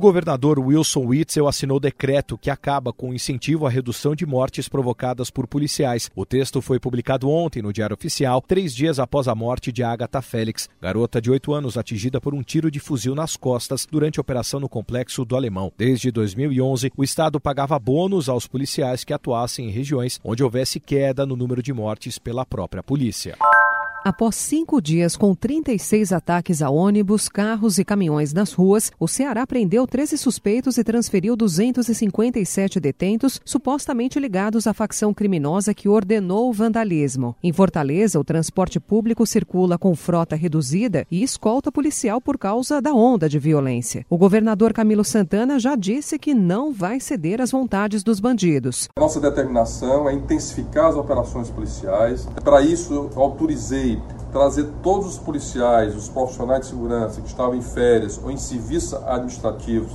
O governador Wilson Witzel assinou decreto que acaba com o incentivo à redução de mortes provocadas por policiais. O texto foi publicado ontem no Diário Oficial, três dias após a morte de Agatha Félix, garota de oito anos atingida por um tiro de fuzil nas costas durante a operação no complexo do Alemão. Desde 2011, o Estado pagava bônus aos policiais que atuassem em regiões onde houvesse queda no número de mortes pela própria polícia. Após cinco dias com 36 ataques a ônibus, carros e caminhões nas ruas, o Ceará prendeu 13 suspeitos e transferiu 257 detentos, supostamente ligados à facção criminosa que ordenou o vandalismo. Em Fortaleza, o transporte público circula com frota reduzida e escolta policial por causa da onda de violência. O governador Camilo Santana já disse que não vai ceder às vontades dos bandidos. Nossa determinação é intensificar as operações policiais. Para isso, autorizei trazer todos os policiais, os profissionais de segurança que estavam em férias ou em serviços administrativos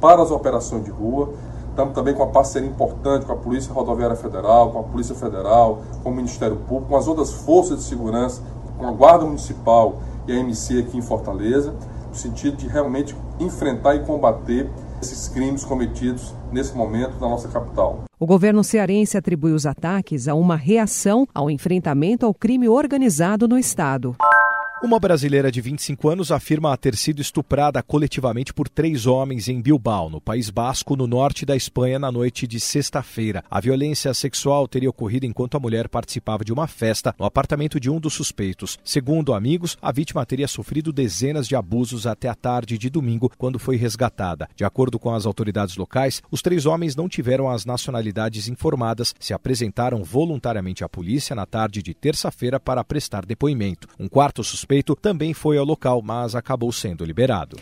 para as operações de rua. Estamos também com uma parceria importante com a Polícia Rodoviária Federal, com a Polícia Federal, com o Ministério Público, com as outras forças de segurança, com a Guarda Municipal e a MC aqui em Fortaleza, no sentido de realmente enfrentar e combater esses crimes cometidos nesse momento na nossa capital. O governo cearense atribui os ataques a uma reação ao enfrentamento ao crime organizado no estado. Uma brasileira de 25 anos afirma ter sido estuprada coletivamente por três homens em Bilbao, no País Basco, no norte da Espanha, na noite de sexta-feira. A violência sexual teria ocorrido enquanto a mulher participava de uma festa no apartamento de um dos suspeitos. Segundo amigos, a vítima teria sofrido dezenas de abusos até a tarde de domingo, quando foi resgatada. De acordo com as autoridades locais, os três homens não tiveram as nacionalidades informadas, se apresentaram voluntariamente à polícia na tarde de terça-feira para prestar depoimento. Um quarto suspeito suspeito também foi ao local, mas acabou sendo liberado.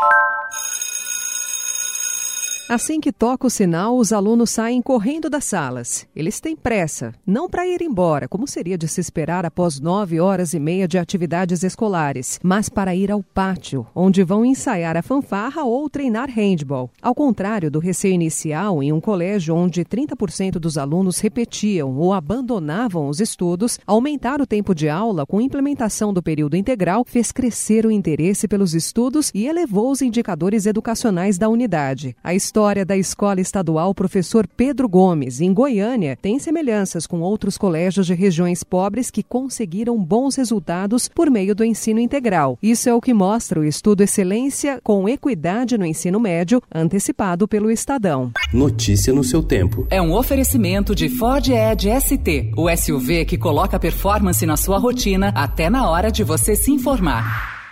Assim que toca o sinal, os alunos saem correndo das salas. Eles têm pressa, não para ir embora, como seria de se esperar após nove horas e meia de atividades escolares, mas para ir ao pátio, onde vão ensaiar a fanfarra ou treinar handball. Ao contrário do receio inicial, em um colégio onde 30% dos alunos repetiam ou abandonavam os estudos, aumentar o tempo de aula com implementação do período integral fez crescer o interesse pelos estudos e elevou os indicadores educacionais da unidade. A história da Escola Estadual Professor Pedro Gomes, em Goiânia, tem semelhanças com outros colégios de regiões pobres que conseguiram bons resultados por meio do ensino integral. Isso é o que mostra o estudo Excelência com Equidade no Ensino Médio, antecipado pelo Estadão. Notícia no seu tempo. É um oferecimento de Ford Edge ST, o SUV que coloca performance na sua rotina até na hora de você se informar.